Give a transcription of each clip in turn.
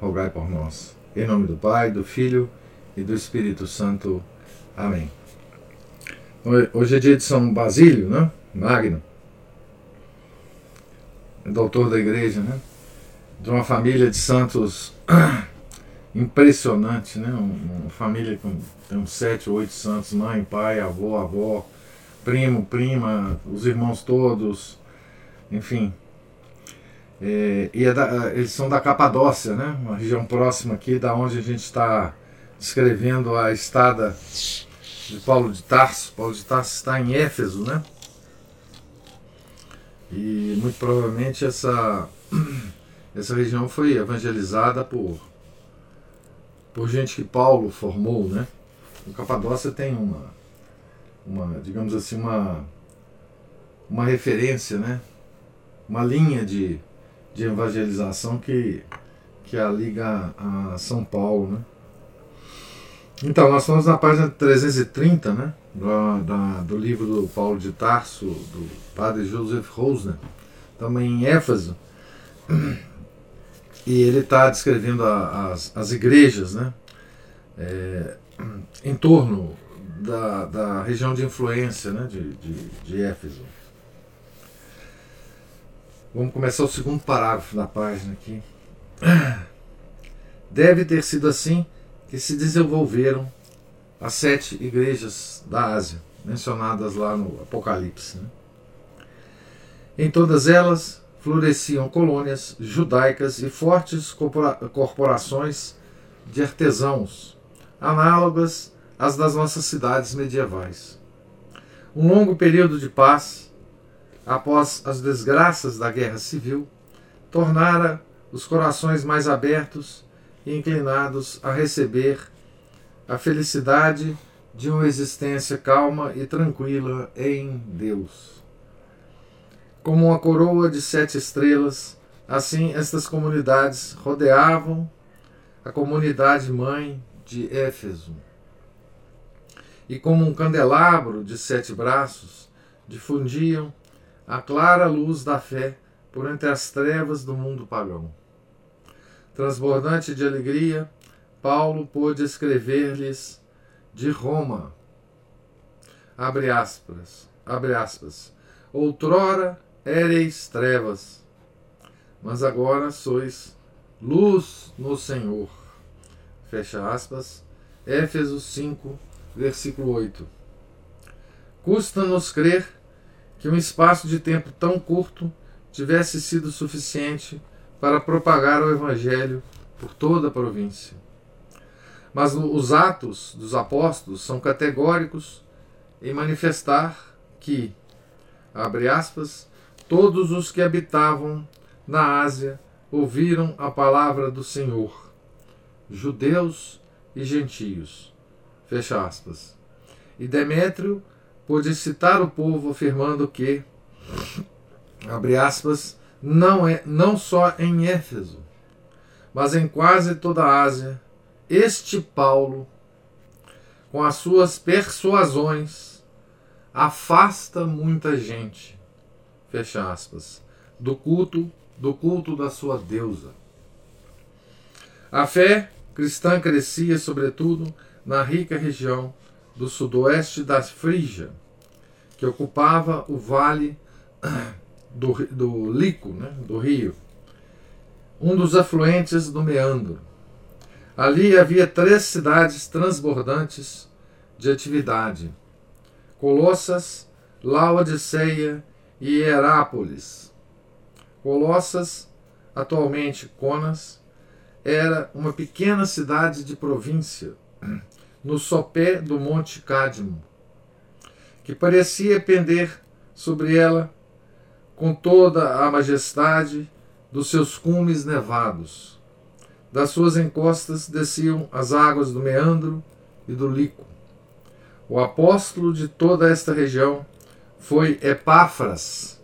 rogai por nós. Em nome do Pai, do Filho e do Espírito Santo. Amém. Hoje é dia de São Basílio, né? Magno. Doutor da igreja, né? De uma família de santos impressionante, né? Uma família com tem uns sete, oito santos, mãe, pai, avô, avó, primo, prima, os irmãos todos, enfim, é, e é da, eles são da Capadócia, né? uma região próxima aqui, da onde a gente está descrevendo a estada de Paulo de Tarso. Paulo de Tarso está em Éfeso, né? E muito provavelmente essa, essa região foi evangelizada por, por gente que Paulo formou, né? O Capadócia tem uma, uma digamos assim, uma, uma referência, né? Uma linha de de evangelização que, que a liga a São Paulo. Né? Então, nós estamos na página 330 né, do, da, do livro do Paulo de Tarso, do padre Joseph Rosner, também em Éfeso. E ele está descrevendo a, as, as igrejas né, é, em torno da, da região de influência né, de, de, de Éfeso. Vamos começar o segundo parágrafo da página aqui. Deve ter sido assim que se desenvolveram as sete igrejas da Ásia, mencionadas lá no Apocalipse. Né? Em todas elas floresciam colônias judaicas e fortes corporações de artesãos, análogas às das nossas cidades medievais. Um longo período de paz após as desgraças da guerra civil, tornara os corações mais abertos e inclinados a receber a felicidade de uma existência calma e tranquila em Deus. Como uma coroa de sete estrelas, assim estas comunidades rodeavam a comunidade mãe de Éfeso. E como um candelabro de sete braços, difundiam a clara luz da fé por entre as trevas do mundo pagão. Transbordante de alegria, Paulo pôde escrever-lhes de Roma. Abre aspas, abre aspas. Outrora éreis trevas, mas agora sois luz no Senhor. Fecha aspas. Éfesos 5, versículo 8. Custa-nos crer que um espaço de tempo tão curto tivesse sido suficiente para propagar o Evangelho por toda a província. Mas os atos dos apóstolos são categóricos em manifestar que, abre aspas, todos os que habitavam na Ásia ouviram a palavra do Senhor, judeus e gentios. Fecha aspas. E Demétrio pôde citar o povo afirmando que, abre aspas, não, é, não só em Éfeso, mas em quase toda a Ásia, este Paulo, com as suas persuasões, afasta muita gente, fecha aspas, do culto, do culto da sua deusa. A fé cristã crescia, sobretudo, na rica região do sudoeste da Frígia, que ocupava o vale do, do Lico, né, do rio, um dos afluentes do Meandro. Ali havia três cidades transbordantes de atividade: Colossas, Laodiceia e Herápolis. Colossas, atualmente Conas, era uma pequena cidade de província no sopé do Monte Cádmo, que parecia pender sobre ela com toda a majestade dos seus cumes nevados. das suas encostas desciam as águas do Meandro e do Lico. O apóstolo de toda esta região foi Epáfras,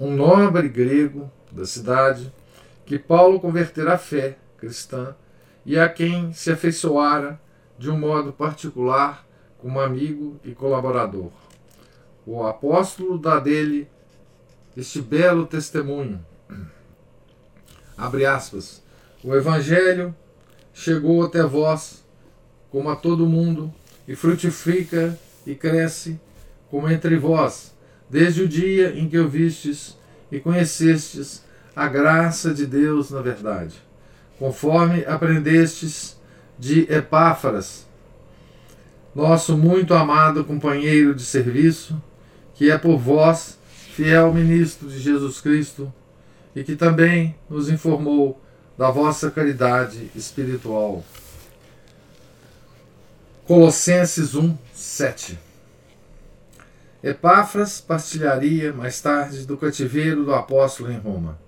um nobre grego da cidade, que Paulo convertera à fé cristã e a quem se afeiçoara de um modo particular como amigo e colaborador. O apóstolo dá dele este belo testemunho. Abre aspas. O evangelho chegou até vós, como a todo mundo, e frutifica e cresce, como entre vós, desde o dia em que ouvistes e conhecestes a graça de Deus na verdade, conforme aprendestes de Epáfras, nosso muito amado companheiro de serviço, que é por vós fiel ministro de Jesus Cristo e que também nos informou da vossa caridade espiritual. Colossenses 1, 7 Epáfras partilharia mais tarde do cativeiro do apóstolo em Roma.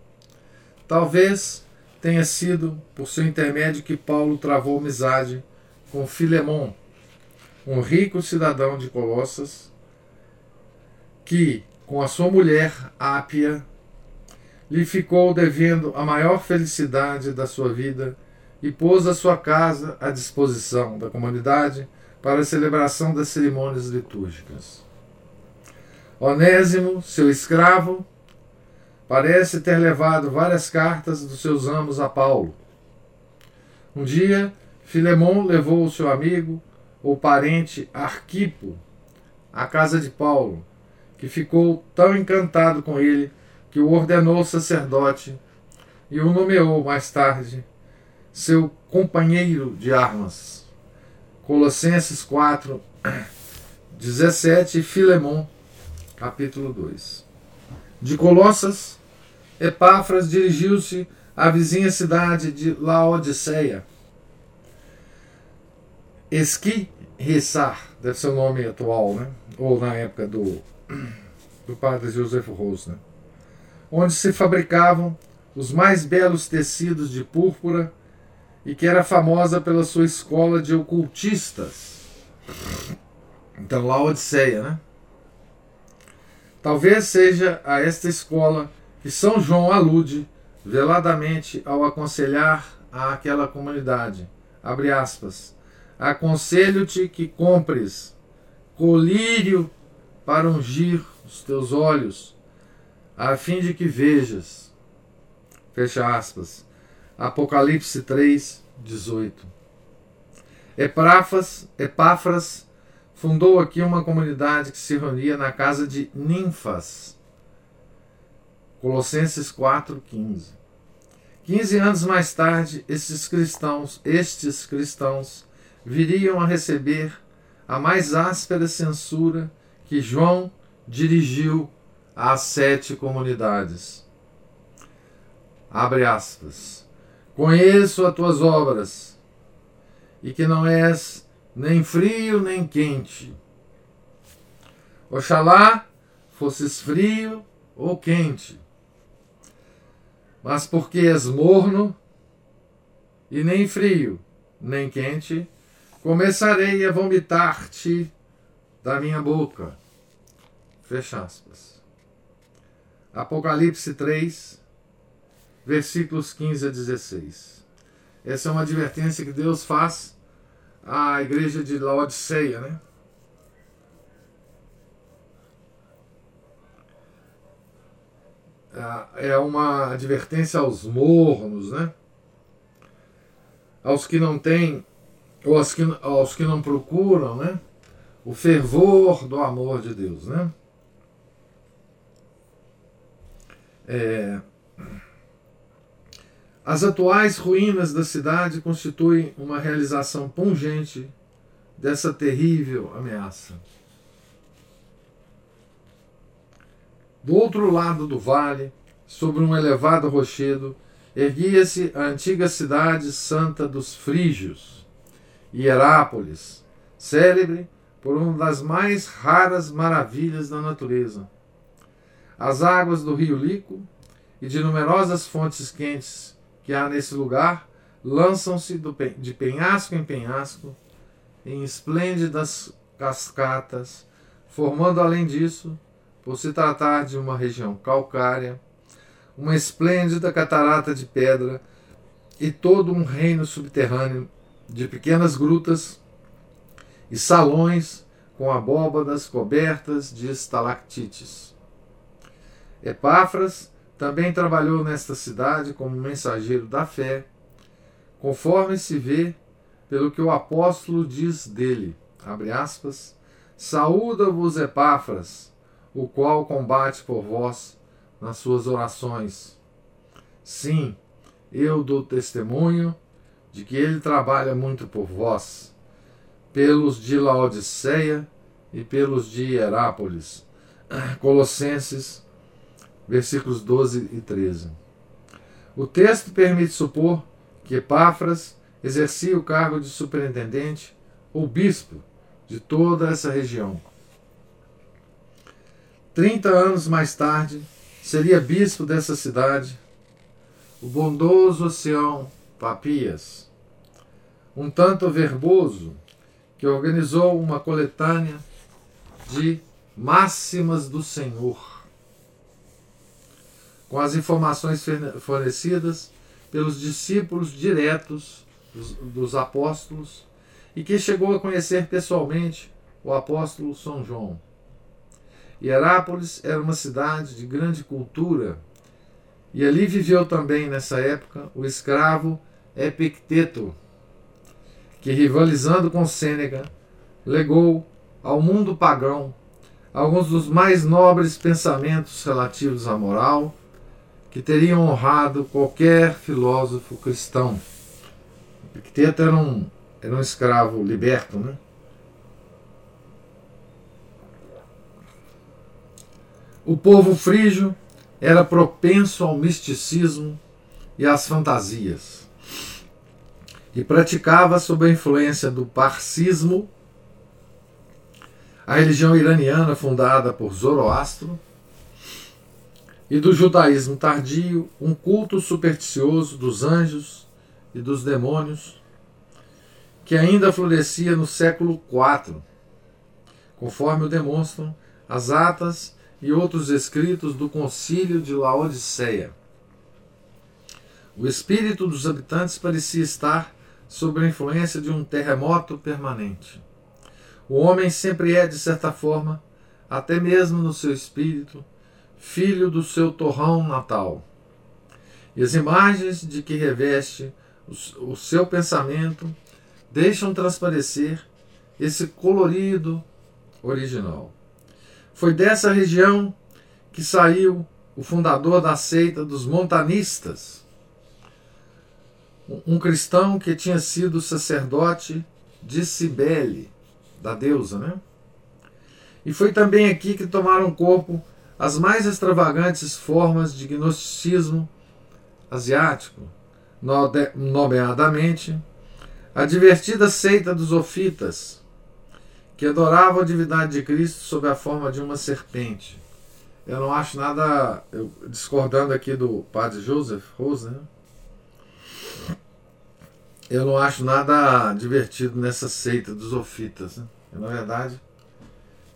Talvez tenha sido por seu intermédio que Paulo travou amizade com Filemon, um rico cidadão de Colossas, que, com a sua mulher Ápia, lhe ficou devendo a maior felicidade da sua vida e pôs a sua casa à disposição da comunidade para a celebração das cerimônias litúrgicas. Onésimo, seu escravo, parece ter levado várias cartas dos seus amos a Paulo. Um dia, Filemão levou o seu amigo, ou parente Arquipo, à casa de Paulo, que ficou tão encantado com ele que o ordenou sacerdote e o nomeou mais tarde seu companheiro de armas. Colossenses 4, 17 e Filemon, capítulo 2. De Colossas, Epáfras dirigiu-se à vizinha cidade de Laodiceia. Esqui-Rissar, deve ser o nome atual, né? ou na época do, do padre Joseph Rose, né? onde se fabricavam os mais belos tecidos de púrpura e que era famosa pela sua escola de ocultistas. Então, Laodiceia, né? Talvez seja a esta escola que São João alude veladamente ao aconselhar àquela comunidade. Abre aspas. Aconselho-te que compres colírio para ungir os teus olhos a fim de que vejas. Fecha aspas. Apocalipse 3, 18. Epáfras, Epáfras fundou aqui uma comunidade que se reunia na casa de ninfas. Colossenses 4, 15. 15 anos mais tarde, estes cristãos, estes cristãos viriam a receber a mais áspera censura que João dirigiu às sete comunidades. Abre aspas. Conheço as tuas obras, e que não és nem frio nem quente. Oxalá fosses frio ou quente. Mas porque és morno, e nem frio nem quente, começarei a vomitar-te da minha boca. Fecha aspas. Apocalipse 3, versículos 15 a 16. Essa é uma advertência que Deus faz à igreja de Laodiceia, né? É uma advertência aos mornos, né? Aos que não têm, ou aos que, aos que não procuram, né? O fervor do amor de Deus, né? É, as atuais ruínas da cidade constituem uma realização pungente dessa terrível ameaça. Do outro lado do vale, sobre um elevado rochedo, erguia-se a antiga cidade santa dos Frígios, Hierápolis, célebre por uma das mais raras maravilhas da natureza. As águas do rio Lico e de numerosas fontes quentes que há nesse lugar lançam-se de penhasco em penhasco, em esplêndidas cascatas, formando além disso, por se tratar de uma região calcária, uma esplêndida catarata de pedra e todo um reino subterrâneo de pequenas grutas e salões com abóbadas cobertas de estalactites. Epáfras também trabalhou nesta cidade como mensageiro da fé, conforme se vê pelo que o apóstolo diz dele, aspas, Saúda-vos Epáfras, o qual combate por vós nas suas orações. Sim, eu dou testemunho de que ele trabalha muito por vós, pelos de Laodiceia e pelos de Hierápolis. Colossenses, versículos 12 e 13. O texto permite supor que Epáfras exercia o cargo de superintendente ou bispo de toda essa região. Trinta anos mais tarde, seria bispo dessa cidade o bondoso Sião Papias, um tanto verboso, que organizou uma coletânea de máximas do Senhor, com as informações fornecidas pelos discípulos diretos dos, dos apóstolos e que chegou a conhecer pessoalmente o apóstolo São João. Hierápolis era uma cidade de grande cultura e ali viveu também nessa época o escravo Epicteto, que rivalizando com Sêneca, legou ao mundo pagão alguns dos mais nobres pensamentos relativos à moral que teriam honrado qualquer filósofo cristão. Epicteto era um, era um escravo liberto, né? O povo frígio era propenso ao misticismo e às fantasias. E praticava, sob a influência do parcismo, a religião iraniana fundada por Zoroastro, e do judaísmo tardio, um culto supersticioso dos anjos e dos demônios, que ainda florescia no século IV, conforme o demonstram as atas e outros escritos do Concílio de Laodiceia. O espírito dos habitantes parecia estar sob a influência de um terremoto permanente. O homem sempre é, de certa forma, até mesmo no seu espírito, filho do seu torrão natal. E as imagens de que reveste o seu pensamento deixam transparecer esse colorido original. Foi dessa região que saiu o fundador da seita dos montanistas, um cristão que tinha sido sacerdote de Cibele, da deusa, né? E foi também aqui que tomaram corpo as mais extravagantes formas de gnosticismo asiático, nomeadamente a divertida seita dos ofitas, que adoravam a divindade de Cristo sob a forma de uma serpente. Eu não acho nada, eu, discordando aqui do padre Joseph Rose, né? Eu não acho nada divertido nessa seita dos ofitas. Né? Na verdade,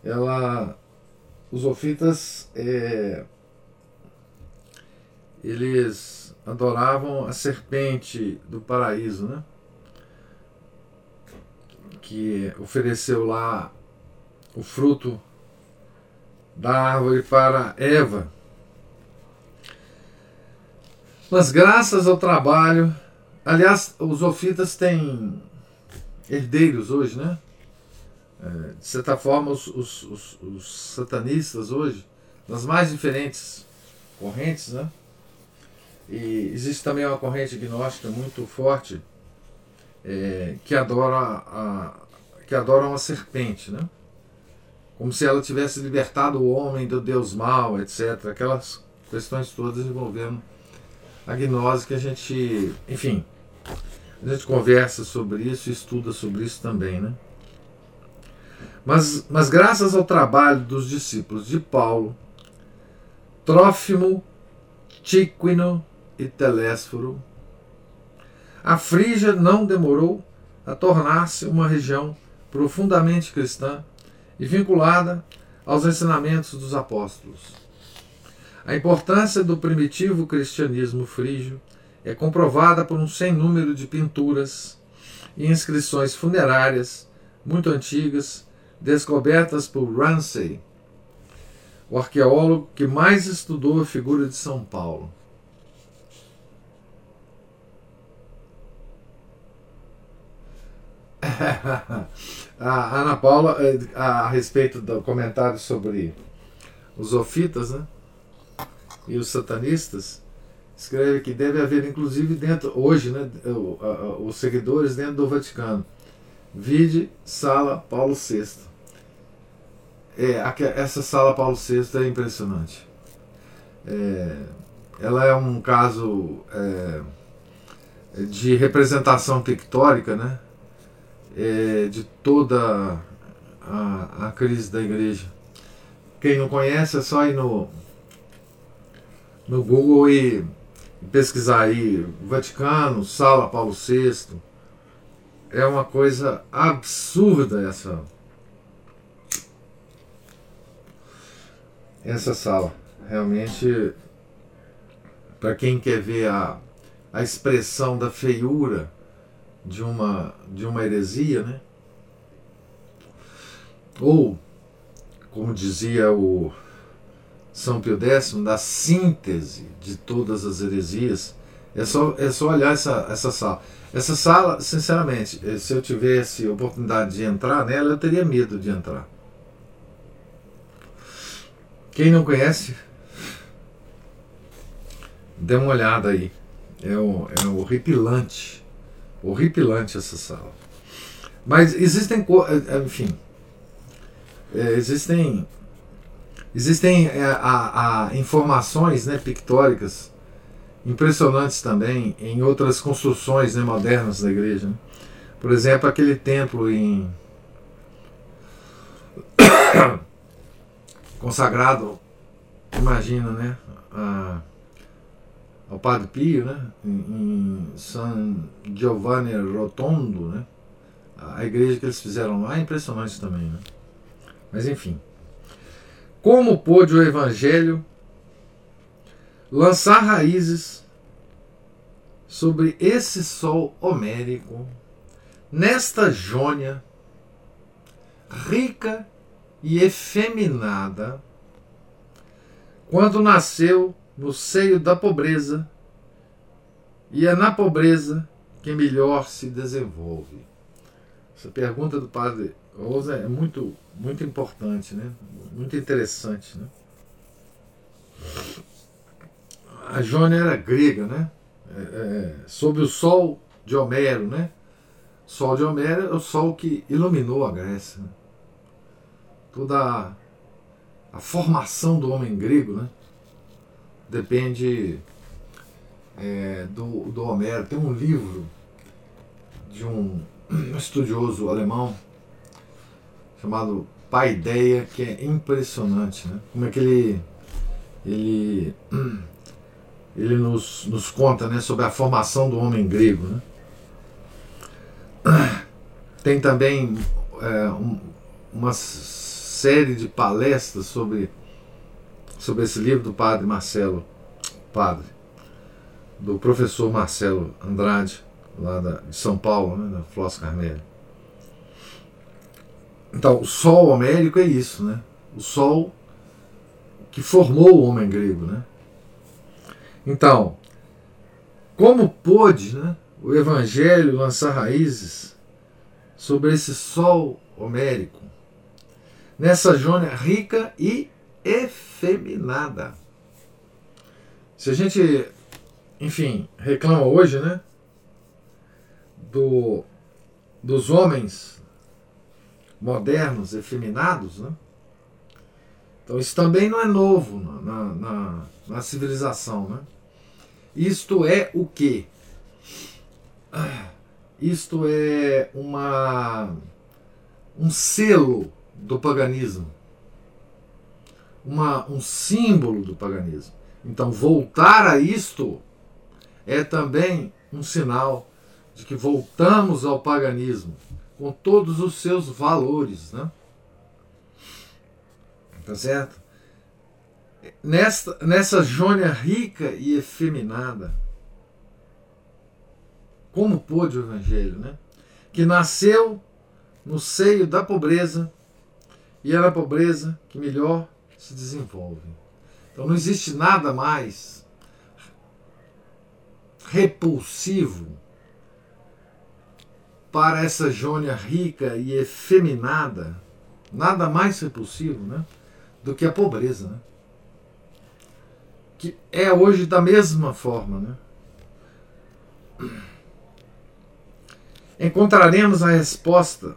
ela, os ofitas, é, eles adoravam a serpente do paraíso, né? que ofereceu lá o fruto da árvore para Eva. Mas graças ao trabalho, aliás, os ofitas têm herdeiros hoje, né? É, de certa forma, os, os, os, os, satanistas hoje, nas mais diferentes correntes, né? E existe também uma corrente gnóstica muito forte é, que adora a, que adoram a serpente, né? Como se ela tivesse libertado o homem do Deus mal, etc. Aquelas questões todas envolvendo a gnose que a gente, enfim, a gente conversa sobre isso, estuda sobre isso também, né? Mas, mas graças ao trabalho dos discípulos de Paulo, Trófimo, Tíquino e Telésforo, A Frígia não demorou a tornar-se uma região profundamente cristã e vinculada aos ensinamentos dos apóstolos. A importância do primitivo cristianismo frígio é comprovada por um sem número de pinturas e inscrições funerárias muito antigas descobertas por Ramsay, o arqueólogo que mais estudou a figura de São Paulo. a Ana Paula, eh, a, respeito do comentário sobre os ofitas né, e os satanistas, escreve que deve haver, inclusive, dentro, hoje, né, os seguidores dentro do Vaticano. Vide Sala Paulo VI. É, essa Sala Paulo VI é impressionante. É, ela é um caso é, de representação pictórica, né? é, de toda a, a crise da igreja. Quem não conhece é só ir no, no Google e pesquisar aí Vaticano, Sala Paulo VI. É uma coisa absurda essa essa sala. Realmente para quem quer ver a, a expressão da feiura de uma, de uma heresia, né? Ou, como dizia o São Pio X, da síntese de todas as heresias, é só, é só olhar essa, essa sala. Essa sala, sinceramente, eh, se eu tivesse oportunidade de entrar nela, eu teria medo de entrar. Quem não conhece, dê uma olhada aí. É, um, é um horripilante Horripilante essa sala. Mas existem, é, é, enfim, é, existem, existem é, a, a informações né, pictóricas impressionantes também em outras construções né, modernas da igreja. Né? Por exemplo, aquele templo em consagrado, imagina, né? A, ao Padre Pio, né, em, em San Giovanni Rotondo, né, a igreja que eles fizeram lá é impressionante também. Né? Mas enfim. Como pôde o Evangelho lançar raízes sobre esse sol homérico, nesta Jônia, rica e efeminada, quando nasceu no seio da pobreza, e é na pobreza que melhor se desenvolve. Essa pergunta do padre Rosa é muito, muito importante, né? muito interessante. Né? A Jônia era grega, né? É, é, sob o sol de Homero, né? Sol de Homero é o sol que iluminou a Grécia. Né? Toda a, a formação do homem grego, né? depende é, do, do Homero. Tem um livro de um estudioso alemão chamado Paideia, que é impressionante, né? Como é que ele ele ele nos, nos conta, né, sobre a formação do homem grego, né? Tem também é, um, uma série de palestras sobre sobre esse livro do padre Marcelo, padre, do professor Marcelo Andrade, lá da, de São Paulo, né, da Floss Carmelho. Então, o sol homérico é isso, né? O sol que formou o homem grego, né? Então, como pôde né, o Evangelho lançar raízes sobre esse sol homérico, nessa jônia rica e efeminada. Se a gente, enfim, reclama hoje, né, do, dos homens modernos, efeminados, né? Então isso também não é novo na, na, na civilização, né? Isto é o que? Isto é uma um selo do paganismo uma, um símbolo do paganismo. Então, voltar a isto é também um sinal de que voltamos ao paganismo com todos os seus valores, né? Tá certo? Nesta, nessa jônia rica e efeminada, como pôde o Evangelho, né? Que nasceu no seio da pobreza e é na pobreza que melhor se desenvolve. Então não existe nada mais repulsivo para essa jônia rica e efeminada, nada mais repulsivo, né? do que a pobreza, né? que é hoje da mesma forma. Né? Encontraremos a resposta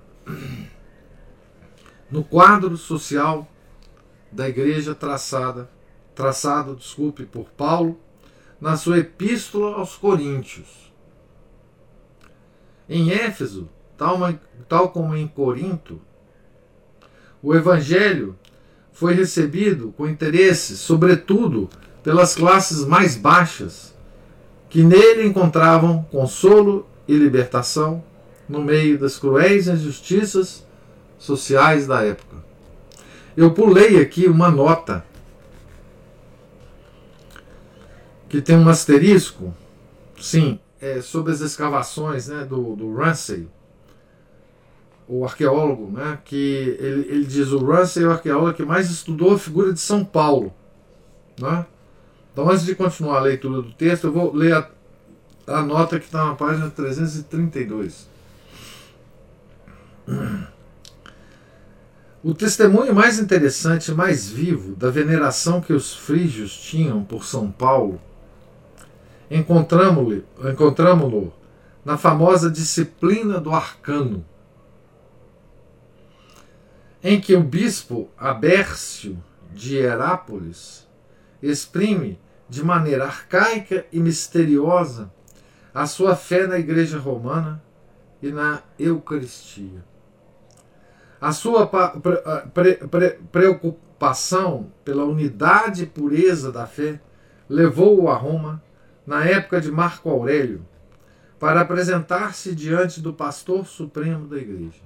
no quadro social da igreja traçada, traçado, desculpe, por Paulo na sua epístola aos Coríntios. Em Éfeso, tal, como em Corinto, o evangelho foi recebido com interesse, sobretudo pelas classes mais baixas, que nele encontravam consolo e libertação no meio das cruéis injustiças sociais da época. Eu pulei aqui uma nota que tem um asterisco, sim, é, sobre as escavações né, do, do Ramsey, o arqueólogo, né, que ele, ele diz o Russell é o arqueólogo que mais estudou a figura de São Paulo. Né? Então, antes de continuar a leitura do texto, eu vou ler a, a nota que está na página 332. O testemunho mais interessante, mais vivo, da veneração que os frígios tinham por São Paulo, encontramos-lo encontramos na famosa disciplina do arcano, em que o bispo Abércio de Herápolis exprime de maneira arcaica e misteriosa a sua fé na Igreja Romana e na Eucaristia. A sua pre pre preocupação pela unidade e pureza da fé levou-o a Roma na época de Marco Aurélio para apresentar-se diante do pastor supremo da Igreja,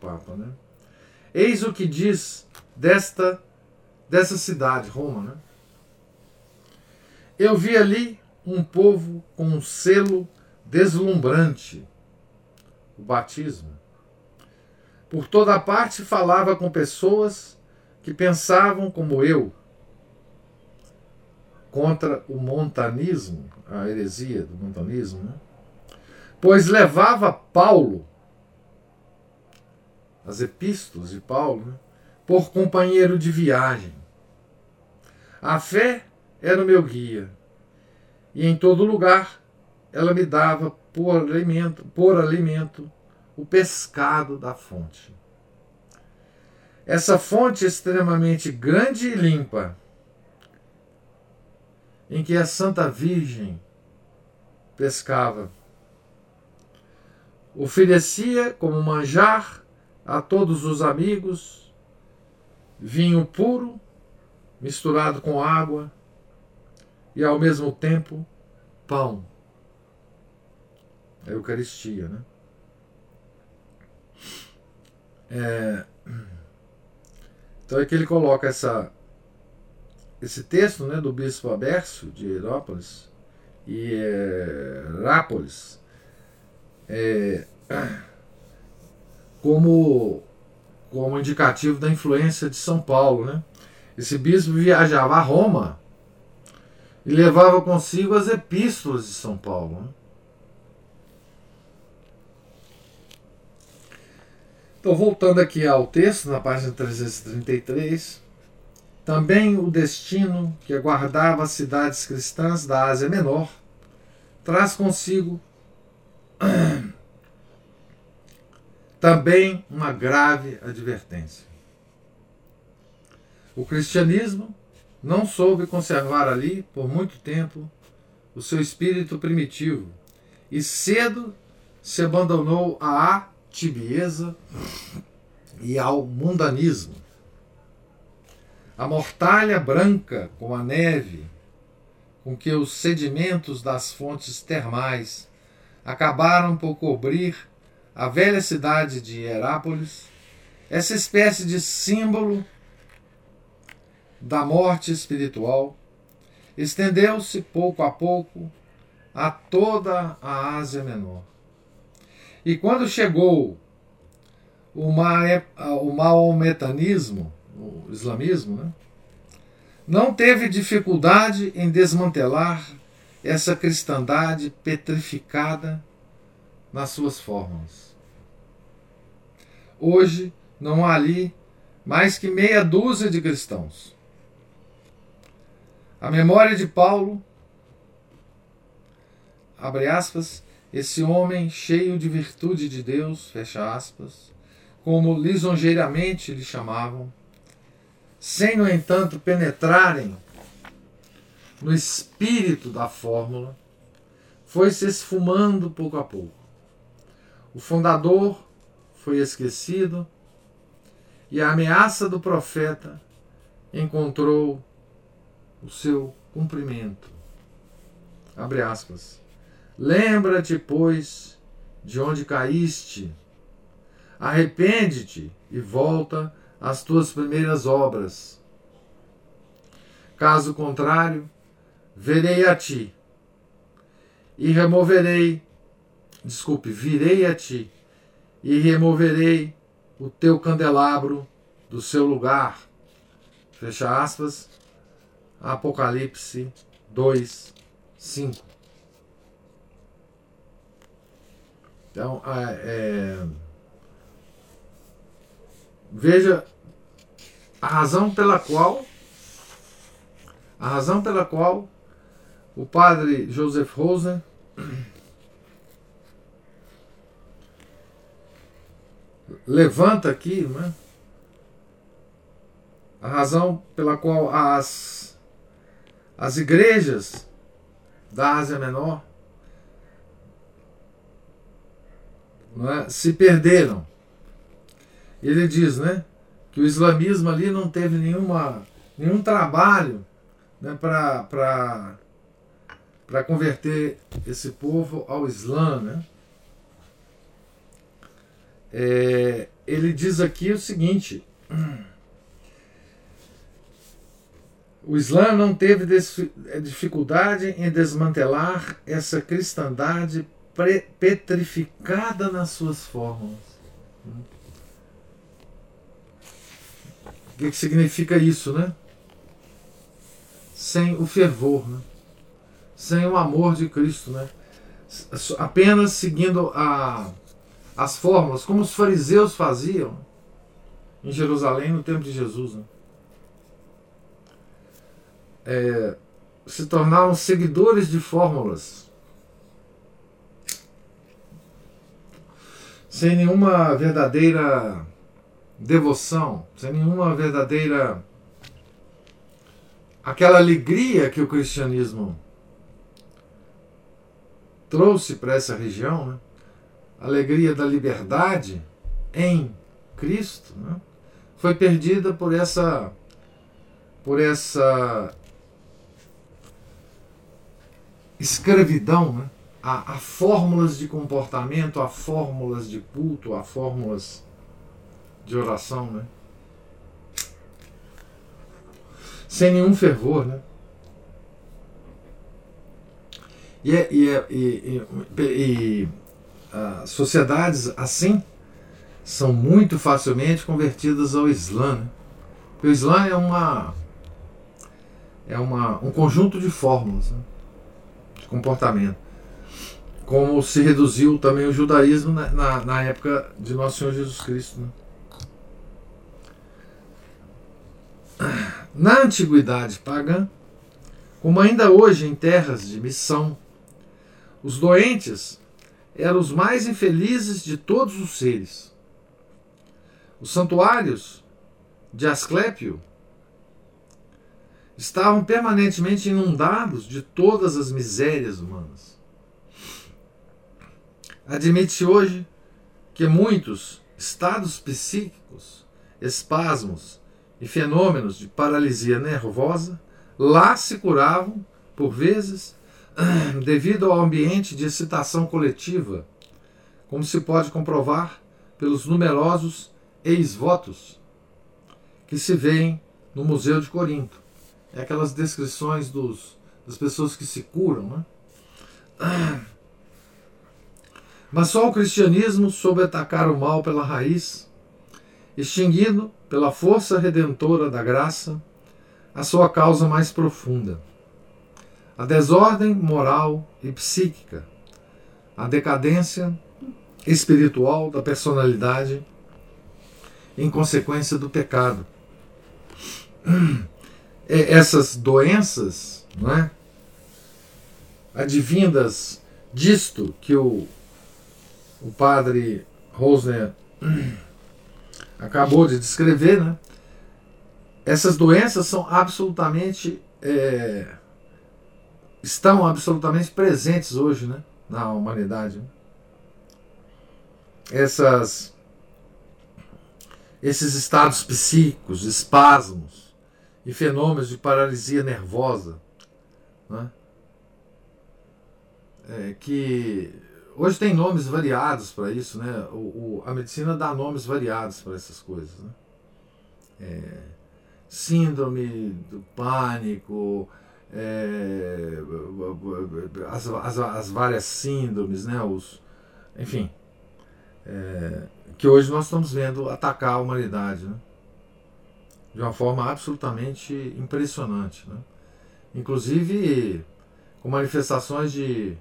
Papa, né? Eis o que diz desta dessa cidade, Roma. Né? Eu vi ali um povo com um selo deslumbrante, o batismo. Por toda parte falava com pessoas que pensavam como eu, contra o montanismo, a heresia do montanismo, né? pois levava Paulo as epístolas de Paulo, né, por companheiro de viagem. A fé era o meu guia, e em todo lugar ela me dava por alimento, por alimento o pescado da fonte. Essa fonte extremamente grande e limpa, em que a Santa Virgem pescava, oferecia como manjar a todos os amigos vinho puro misturado com água e ao mesmo tempo pão. A Eucaristia, né? É, então é que ele coloca essa, esse texto né, do bispo Abércio de Herópolis e Rápolis. É, como, como indicativo da influência de São Paulo. Né? Esse bispo viajava a Roma e levava consigo as epístolas de São Paulo. Né? Então, voltando aqui ao texto, na página 333, também o destino que aguardava as cidades cristãs da Ásia Menor traz consigo também uma grave advertência. O cristianismo não soube conservar ali, por muito tempo, o seu espírito primitivo e cedo se abandonou à tibieza e ao mundanismo. A mortalha branca com a neve, com que os sedimentos das fontes termais acabaram por cobrir a velha cidade de Hierápolis, essa espécie de símbolo da morte espiritual estendeu-se pouco a pouco a toda a Ásia Menor. E quando chegou o, o maometanismo, o islamismo, né, não teve dificuldade em desmantelar essa cristandade petrificada nas suas fórmulas. Hoje não há ali mais que meia dúzia de cristãos. A memória de Paulo, abre aspas, esse homem cheio de virtude de Deus, fecha aspas, como lisonjeiramente lhe chamavam, sem, no entanto, penetrarem no espírito da fórmula, foi se esfumando pouco a pouco. O fundador foi esquecido e a ameaça do profeta encontrou o seu cumprimento. Abre aspas. Lembra-te, pois, de onde caíste. Arrepende-te e volta às tuas primeiras obras. Caso contrário, verei a ti e removerei, desculpe, virei a ti e removerei o teu candelabro do seu lugar. Fecha aspas. Apocalipse 2, 5. Então, é, veja a razão pela qual a razão pela qual o padre Joseph Rosen levanta aqui né, a razão pela qual as, as igrejas da Ásia Menor é, se perderam. Ele diz né, que o islamismo ali não teve nenhuma, nenhum trabalho né, para converter esse povo ao Islã. Né? É, ele diz aqui o seguinte: o Islã não teve é, dificuldade em desmantelar essa cristandade petrificada nas suas formas. O que, que significa isso, né? Sem o fervor, né? sem o amor de Cristo, né? apenas seguindo a, as fórmulas, como os fariseus faziam em Jerusalém no tempo de Jesus. Né? É, se tornaram seguidores de fórmulas, sem nenhuma verdadeira devoção, sem nenhuma verdadeira aquela alegria que o cristianismo trouxe para essa região, né? alegria da liberdade em Cristo, né? foi perdida por essa por essa escravidão né? a, a fórmulas de comportamento, a fórmulas de culto, a fórmulas de oração, né? sem nenhum fervor, né? E, é, e, é, e, e, e uh, sociedades assim são muito facilmente convertidas ao Islã. Né? O Islã é uma é uma, um conjunto de fórmulas né? de comportamento. Como se reduziu também o judaísmo na, na, na época de Nosso Senhor Jesus Cristo. Né? Na antiguidade pagã, como ainda hoje em terras de missão, os doentes eram os mais infelizes de todos os seres. Os santuários de Asclépio estavam permanentemente inundados de todas as misérias humanas. Admite-se hoje que muitos estados psíquicos, espasmos e fenômenos de paralisia nervosa lá se curavam, por vezes, devido ao ambiente de excitação coletiva, como se pode comprovar pelos numerosos ex-votos que se veem no Museu de Corinto. É aquelas descrições dos, das pessoas que se curam. Né? Mas só o cristianismo soube atacar o mal pela raiz, extinguindo, pela força redentora da graça, a sua causa mais profunda. A desordem moral e psíquica, a decadência espiritual da personalidade em consequência do pecado. Essas doenças, não é? advindas disto que o, o padre Rosner acabou de descrever, né? essas doenças são absolutamente é, estão absolutamente presentes hoje né, na humanidade. Essas, esses estados psíquicos, espasmos e fenômenos de paralisia nervosa, né, é, que hoje tem nomes variados para isso, né? O, o, a medicina dá nomes variados para essas coisas, né? É, síndrome do pânico, é, as, as, as, várias síndromes, né, os, enfim, é, que hoje nós estamos vendo atacar a humanidade né, de uma forma absolutamente impressionante. Né, inclusive com manifestações de,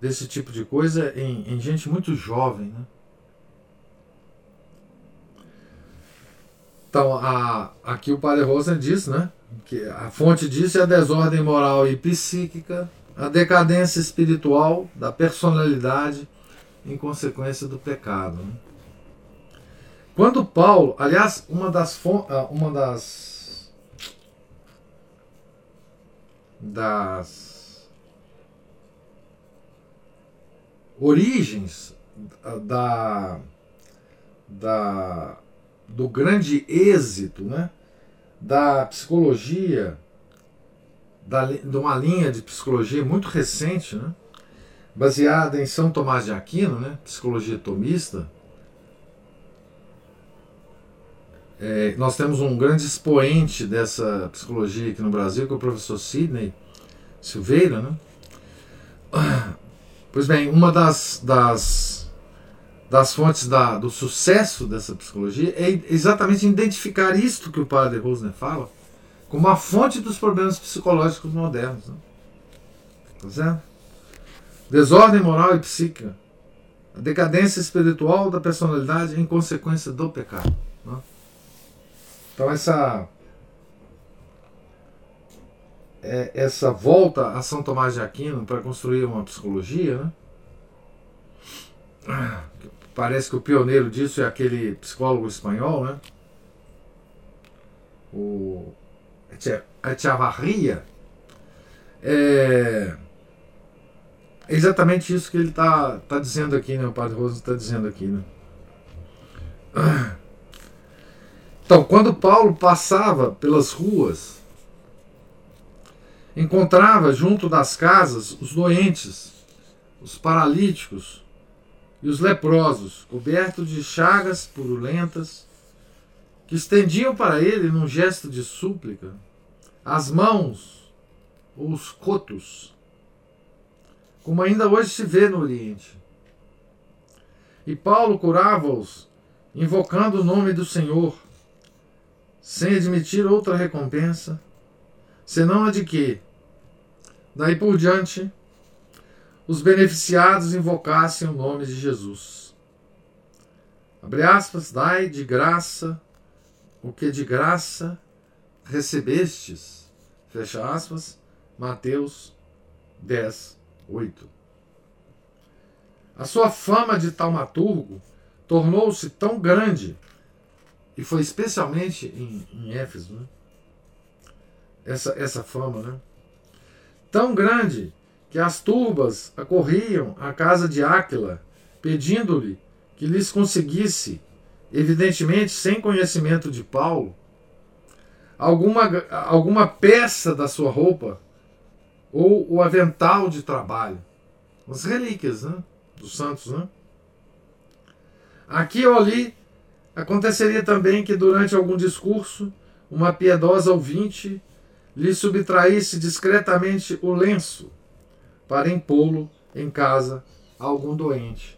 desse tipo de coisa em, em gente muito jovem. Né, Então, a, aqui o Padre Rosen diz, né? Que a fonte disso é a desordem moral e psíquica, a decadência espiritual da personalidade em consequência do pecado. Né? Quando Paulo, aliás, uma das ah, uma das das origens da da do grande êxito né, da psicologia, da, de uma linha de psicologia muito recente, né, baseada em São Tomás de Aquino, né, psicologia tomista. É, nós temos um grande expoente dessa psicologia aqui no Brasil, que é o professor Sidney Silveira. Né? Pois bem, uma das, das das fontes da, do sucesso dessa psicologia é exatamente identificar isto que o padre Rosner fala como a fonte dos problemas psicológicos modernos. Né? Tá certo? Desordem moral e psíquica. A decadência espiritual da personalidade em consequência do pecado. Né? Então essa é, essa volta a São Tomás de Aquino para construir uma psicologia, né? Parece que o pioneiro disso é aquele psicólogo espanhol, né? O Echevarria. É exatamente isso que ele está tá dizendo aqui, né? O Padre Rosa está dizendo aqui, né? Então, quando Paulo passava pelas ruas, encontrava junto das casas os doentes, os paralíticos, e os leprosos, cobertos de chagas purulentas, que estendiam para ele, num gesto de súplica, as mãos ou os cotos, como ainda hoje se vê no Oriente. E Paulo curava-os, invocando o nome do Senhor, sem admitir outra recompensa, senão a de que, daí por diante, os beneficiados invocassem o nome de Jesus. Abre aspas, dai de graça o que de graça recebestes. Fecha aspas, Mateus 10, 8. A sua fama de taumaturgo tornou-se tão grande, e foi especialmente em, em Éfeso, né? essa, essa fama, né? Tão grande que as turbas acorriam à casa de Áquila, pedindo-lhe que lhes conseguisse, evidentemente sem conhecimento de Paulo, alguma, alguma peça da sua roupa ou o avental de trabalho, as relíquias né, dos santos. Né? Aqui ou ali, aconteceria também que durante algum discurso, uma piedosa ouvinte lhe subtraísse discretamente o lenço para impô-lo em casa a algum doente.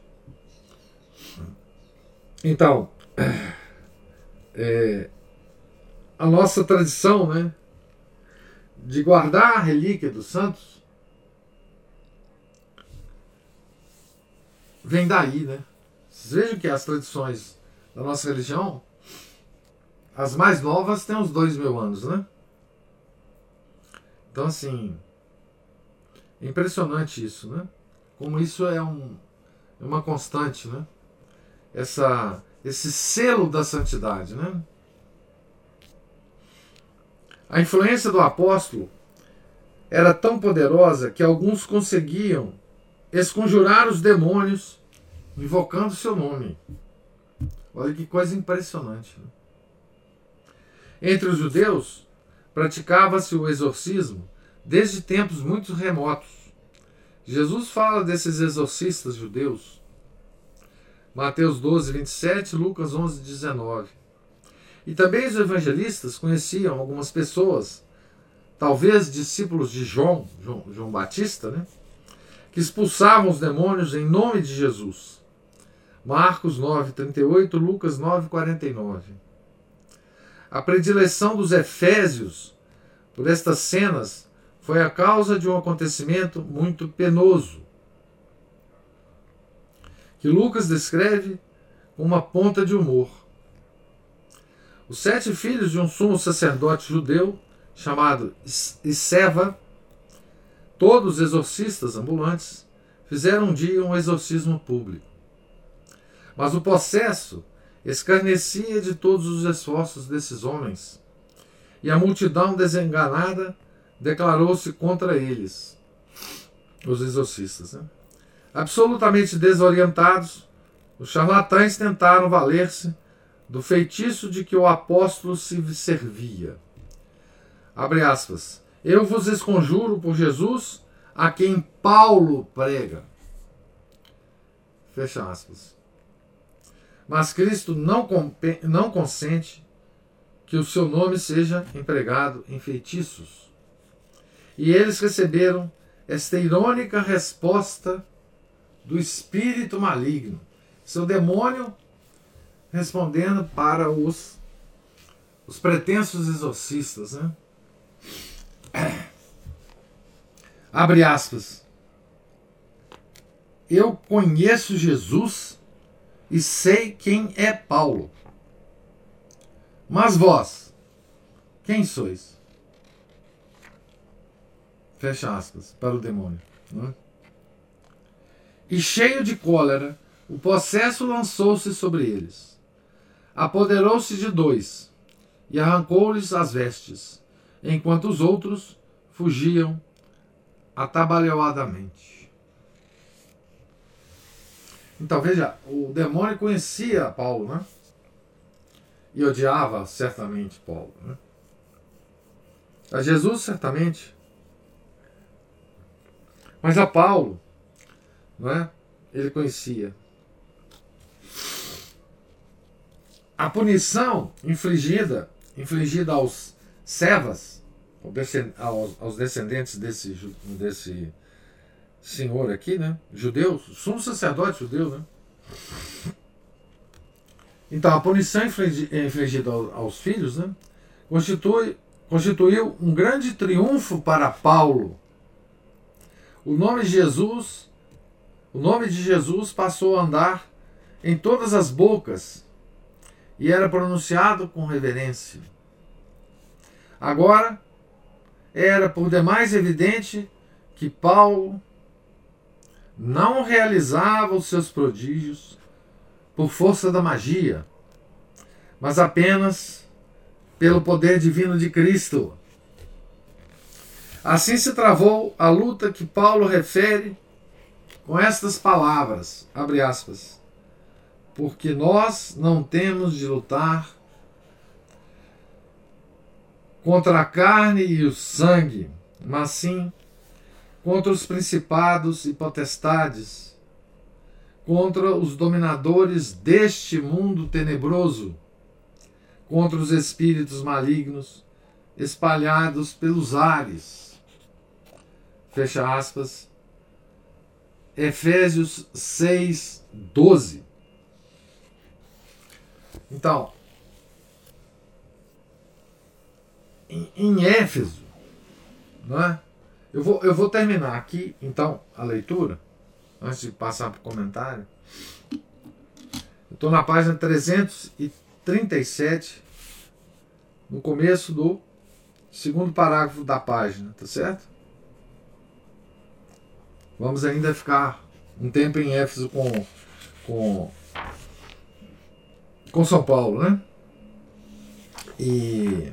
Então, é, a nossa tradição né, de guardar a relíquia dos santos vem daí, né? Vocês vejam que as tradições da nossa religião, as mais novas têm uns dois mil anos, né? Então, assim, é impressionante isso, né? Como isso é, um, é uma constante, né? Essa, esse selo da santidade, né? A influência do apóstolo era tão poderosa que alguns conseguiam esconjurar os demônios invocando seu nome. Olha que coisa impressionante. Né? Entre os judeus, praticava-se o exorcismo desde tempos muito remotos. Jesus fala desses exorcistas judeus. Mateus 12, 27, Lucas 11, 19. E também os evangelistas conheciam algumas pessoas, talvez discípulos de João, João, João Batista, né? que expulsavam os demônios em nome de Jesus. Marcos 9, 38, Lucas 9, 49. A predileção dos efésios por estas cenas foi a causa de um acontecimento muito penoso, que Lucas descreve com uma ponta de humor. Os sete filhos de um sumo sacerdote judeu chamado Iseva, todos exorcistas ambulantes, fizeram um dia um exorcismo público. Mas o possesso escarnecia de todos os esforços desses homens, e a multidão desenganada declarou-se contra eles, os exorcistas. Né? Absolutamente desorientados, os charlatães tentaram valer-se do feitiço de que o apóstolo se servia. Abre aspas. Eu vos esconjuro por Jesus, a quem Paulo prega. Fecha aspas. Mas Cristo não, não consente que o seu nome seja empregado em feitiços. E eles receberam esta irônica resposta do espírito maligno. Seu demônio respondendo para os, os pretensos exorcistas. Né? Abre aspas. Eu conheço Jesus e sei quem é Paulo. Mas vós, quem sois? Fecha aspas, para o demônio. Né? E cheio de cólera, o possesso lançou-se sobre eles. Apoderou-se de dois e arrancou-lhes as vestes, enquanto os outros fugiam atabalhoadamente. Então veja, o demônio conhecia Paulo, né? E odiava certamente Paulo, né? A Jesus certamente. Mas a Paulo, né? Ele conhecia. A punição infligida, infligida aos servas, aos descendentes desse, desse senhor aqui, né? Judeus, sumo sacerdote judeu, né? Então, a punição infligida aos filhos né, constitui, constituiu um grande triunfo para Paulo. O nome de Jesus, o nome de Jesus passou a andar em todas as bocas e era pronunciado com reverência. Agora, era por demais evidente que Paulo não realizava os seus prodígios por força da magia, mas apenas pelo poder divino de Cristo. Assim se travou a luta que Paulo refere com estas palavras, abre aspas, porque nós não temos de lutar contra a carne e o sangue, mas sim contra os principados e potestades, contra os dominadores deste mundo tenebroso, contra os espíritos malignos espalhados pelos ares. Fecha aspas. Efésios 6, 12. Então, em, Éfeso, não é? Eu vou, eu vou terminar aqui, então, a leitura, antes de passar para o comentário. Estou na página 337, no começo do segundo parágrafo da página, tá certo? Vamos ainda ficar um tempo em Éfeso com, com, com São Paulo, né? E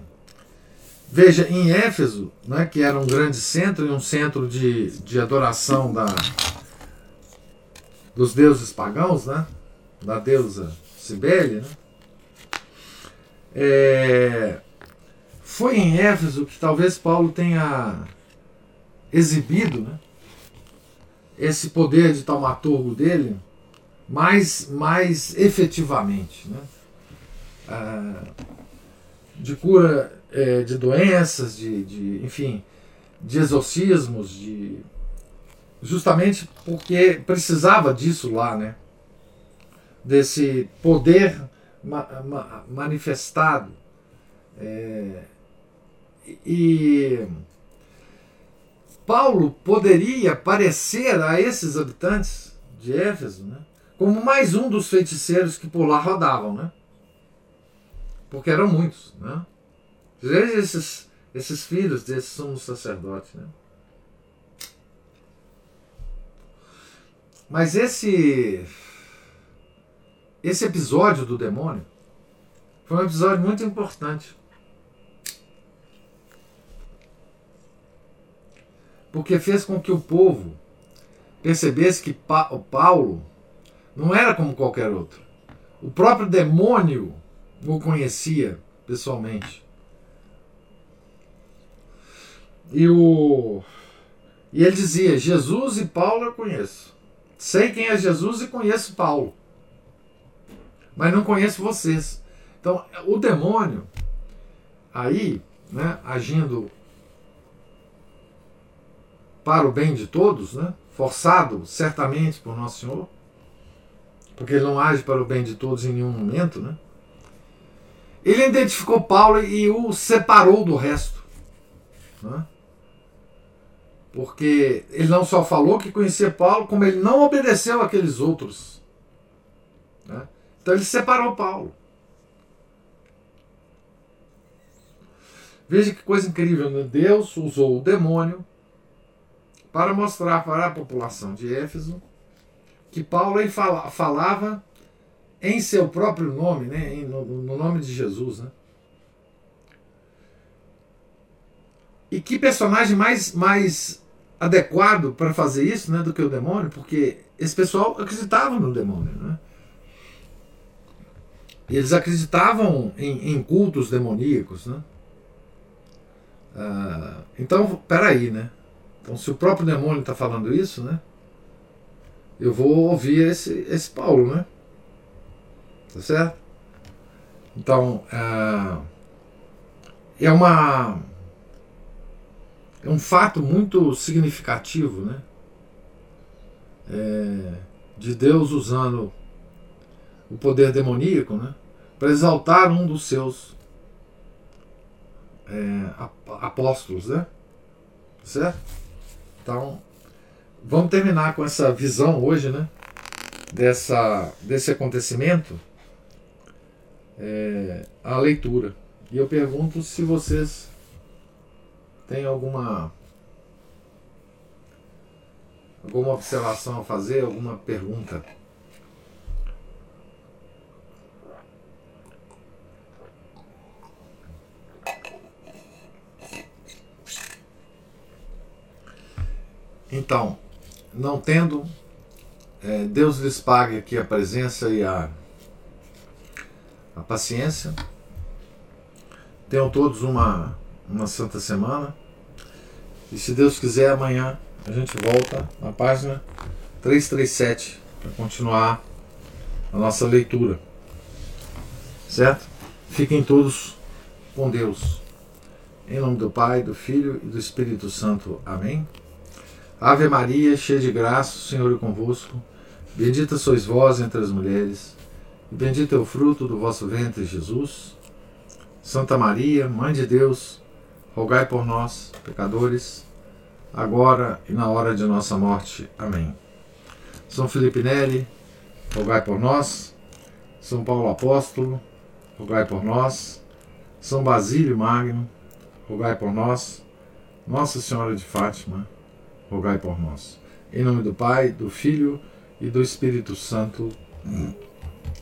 Veja, em Éfeso, né, que era um grande centro e um centro de, de adoração da, dos deuses pagãos, né, da deusa Cibele, né, é, foi em Éfeso que talvez Paulo tenha exibido né, esse poder de taumaturgo dele mais, mais efetivamente. Né, ah, de cura é, de doenças, de, de, enfim, de exorcismos, de justamente porque precisava disso lá, né? Desse poder ma ma manifestado. É, e Paulo poderia parecer a esses habitantes de Éfeso, né? Como mais um dos feiticeiros que por lá rodavam, né? Porque eram muitos, né? Veja esses, esses filhos desse sumo sacerdote. Né? Mas esse, esse episódio do demônio foi um episódio muito importante. Porque fez com que o povo percebesse que o Paulo não era como qualquer outro. O próprio demônio o conhecia pessoalmente. E, o, e ele dizia: Jesus e Paulo eu conheço. Sei quem é Jesus e conheço Paulo. Mas não conheço vocês. Então, o demônio, aí, né, agindo para o bem de todos, né, forçado certamente por Nosso Senhor, porque ele não age para o bem de todos em nenhum momento, né? Ele identificou Paulo e o separou do resto. Né? Porque ele não só falou que conhecia Paulo, como ele não obedeceu aqueles outros. Né? Então ele separou Paulo. Veja que coisa incrível, né? Deus usou o demônio para mostrar para a população de Éfeso que Paulo falava em seu próprio nome, né? no, nome de Jesus. Né? E que personagem mais, mais adequado para fazer isso né, do que o demônio, porque esse pessoal acreditava no demônio. Né? Eles acreditavam em, em cultos demoníacos. Né? Ah, então, peraí, né? Então, se o próprio demônio está falando isso, né? Eu vou ouvir esse, esse Paulo, né? Tá certo? Então, ah, é uma é um fato muito significativo, né? É, de Deus usando o poder demoníaco, né? Para exaltar um dos seus é, apóstolos, né? Certo? Então, vamos terminar com essa visão hoje, né? Dessa, desse acontecimento, é, a leitura. E eu pergunto se vocês tem alguma alguma observação a fazer, alguma pergunta? Então, não tendo, é, Deus lhes pague aqui a presença e a, a paciência. Tenham todos uma uma santa semana. E se Deus quiser, amanhã a gente volta na página 337 para continuar a nossa leitura. Certo? Fiquem todos com Deus. Em nome do Pai, do Filho e do Espírito Santo. Amém. Ave Maria, cheia de graça, o Senhor é convosco. Bendita sois vós entre as mulheres, e bendito é o fruto do vosso ventre, Jesus. Santa Maria, Mãe de Deus, rogai por nós, pecadores, agora e na hora de nossa morte. Amém. São Felipe Neri, rogai por nós. São Paulo Apóstolo, rogai por nós. São Basílio Magno, rogai por nós. Nossa Senhora de Fátima, rogai por nós. Em nome do Pai, do Filho e do Espírito Santo.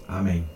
Amém.